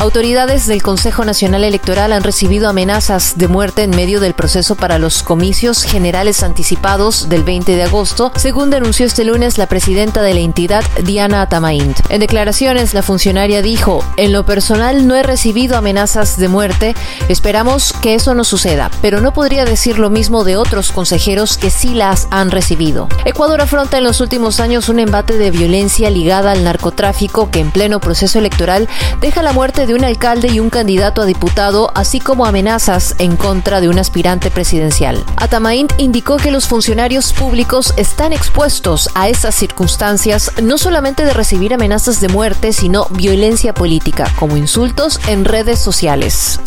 Autoridades del Consejo Nacional Electoral han recibido amenazas de muerte en medio del proceso para los comicios generales anticipados del 20 de agosto, según denunció este lunes la presidenta de la entidad, Diana Atamaint. En declaraciones, la funcionaria dijo, en lo personal no he recibido amenazas de muerte, esperamos que eso no suceda, pero no podría decir lo mismo de otros consejeros que sí las han recibido. Ecuador afronta en los últimos años un embate de violencia ligada al narcotráfico que en pleno proceso electoral deja la muerte de de un alcalde y un candidato a diputado, así como amenazas en contra de un aspirante presidencial. Atamaint indicó que los funcionarios públicos están expuestos a esas circunstancias no solamente de recibir amenazas de muerte, sino violencia política, como insultos en redes sociales.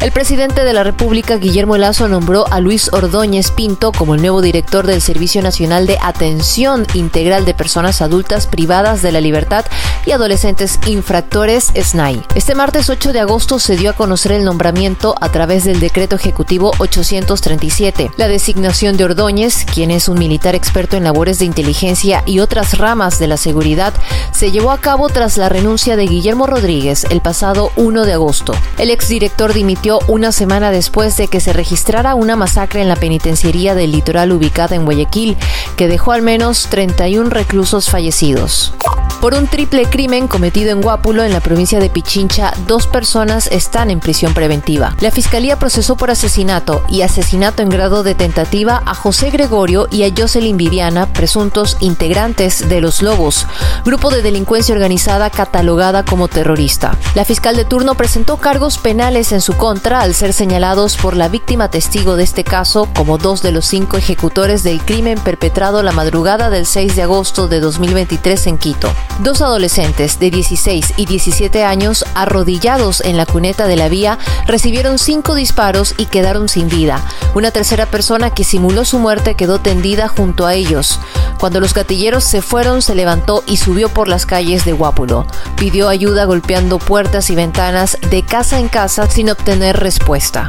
El presidente de la República, Guillermo Lazo, nombró a Luis Ordóñez Pinto como el nuevo director del Servicio Nacional de Atención Integral de Personas Adultas Privadas de la Libertad y Adolescentes Infractores, SNAI. Este martes 8 de agosto se dio a conocer el nombramiento a través del decreto ejecutivo 837. La designación de Ordóñez, quien es un militar experto en labores de inteligencia y otras ramas de la seguridad, se llevó a cabo tras la renuncia de Guillermo Rodríguez el pasado 1 de agosto. El exdirector dimitió una semana después de que se registrara una masacre en la penitenciaría del litoral ubicada en Guayaquil, que dejó al menos 31 reclusos fallecidos. Por un triple crimen cometido en Guápulo, en la provincia de Pichincha, dos personas están en prisión preventiva. La fiscalía procesó por asesinato y asesinato en grado de tentativa a José Gregorio y a Jocelyn Viviana, presuntos integrantes de Los Lobos, grupo de delincuencia organizada catalogada como terrorista. La fiscal de turno presentó cargos penales en su contra al ser señalados por la víctima testigo de este caso como dos de los cinco ejecutores del crimen perpetrado la madrugada del 6 de agosto de 2023 en Quito. Dos adolescentes de 16 y 17 años, arrodillados en la cuneta de la vía, recibieron cinco disparos y quedaron sin vida. Una tercera persona que simuló su muerte quedó tendida junto a ellos. Cuando los gatilleros se fueron, se levantó y subió por las calles de Guápulo. Pidió ayuda golpeando puertas y ventanas de casa en casa sin obtener respuesta.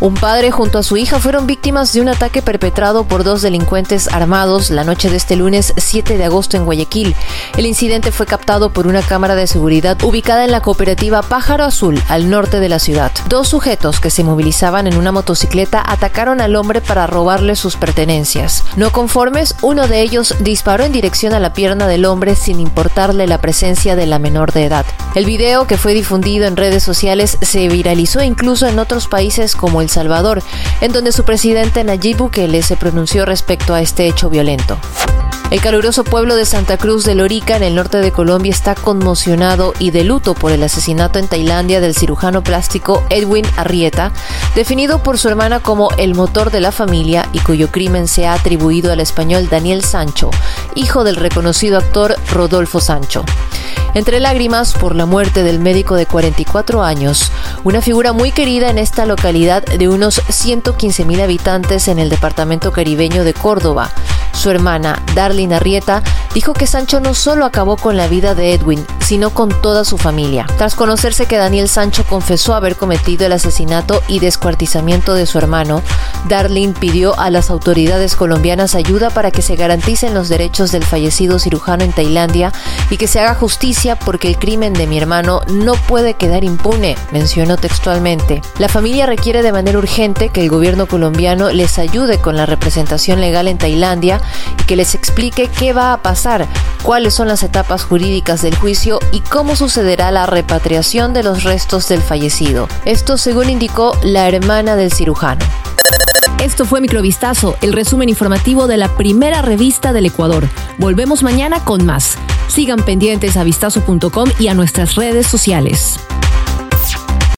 Un padre junto a su hija fueron víctimas de un ataque perpetrado por dos delincuentes armados la noche de este lunes 7 de agosto en Guayaquil. El incidente fue captado por una cámara de seguridad ubicada en la cooperativa Pájaro Azul, al norte de la ciudad. Dos sujetos que se movilizaban en una motocicleta atacaron al hombre para robarle sus pertenencias. No conformes, uno de ellos disparó en dirección a la pierna del hombre sin importarle la presencia de la menor de edad. El video, que fue difundido en redes sociales, se viralizó incluso en otros países como el Salvador, en donde su presidente Nayib Bukele se pronunció respecto a este hecho violento. El caluroso pueblo de Santa Cruz de Lorica, en el norte de Colombia, está conmocionado y de luto por el asesinato en Tailandia del cirujano plástico Edwin Arrieta, definido por su hermana como el motor de la familia y cuyo crimen se ha atribuido al español Daniel Sancho, hijo del reconocido actor Rodolfo Sancho. Entre lágrimas por la muerte del médico de 44 años, una figura muy querida en esta localidad de unos 115 mil habitantes en el departamento caribeño de Córdoba. Su hermana, Darlene Arrieta, dijo que Sancho no solo acabó con la vida de Edwin, sino con toda su familia. Tras conocerse que Daniel Sancho confesó haber cometido el asesinato y descuartizamiento de su hermano, Darlene pidió a las autoridades colombianas ayuda para que se garanticen los derechos del fallecido cirujano en Tailandia y que se haga justicia porque el crimen de mi hermano no puede quedar impune, mencionó textualmente. La familia requiere de manera urgente que el gobierno colombiano les ayude con la representación legal en Tailandia y que les explique qué va a pasar, cuáles son las etapas jurídicas del juicio y cómo sucederá la repatriación de los restos del fallecido. Esto según indicó la hermana del cirujano. Esto fue Microvistazo, el resumen informativo de la primera revista del Ecuador. Volvemos mañana con más. Sigan pendientes a vistazo.com y a nuestras redes sociales.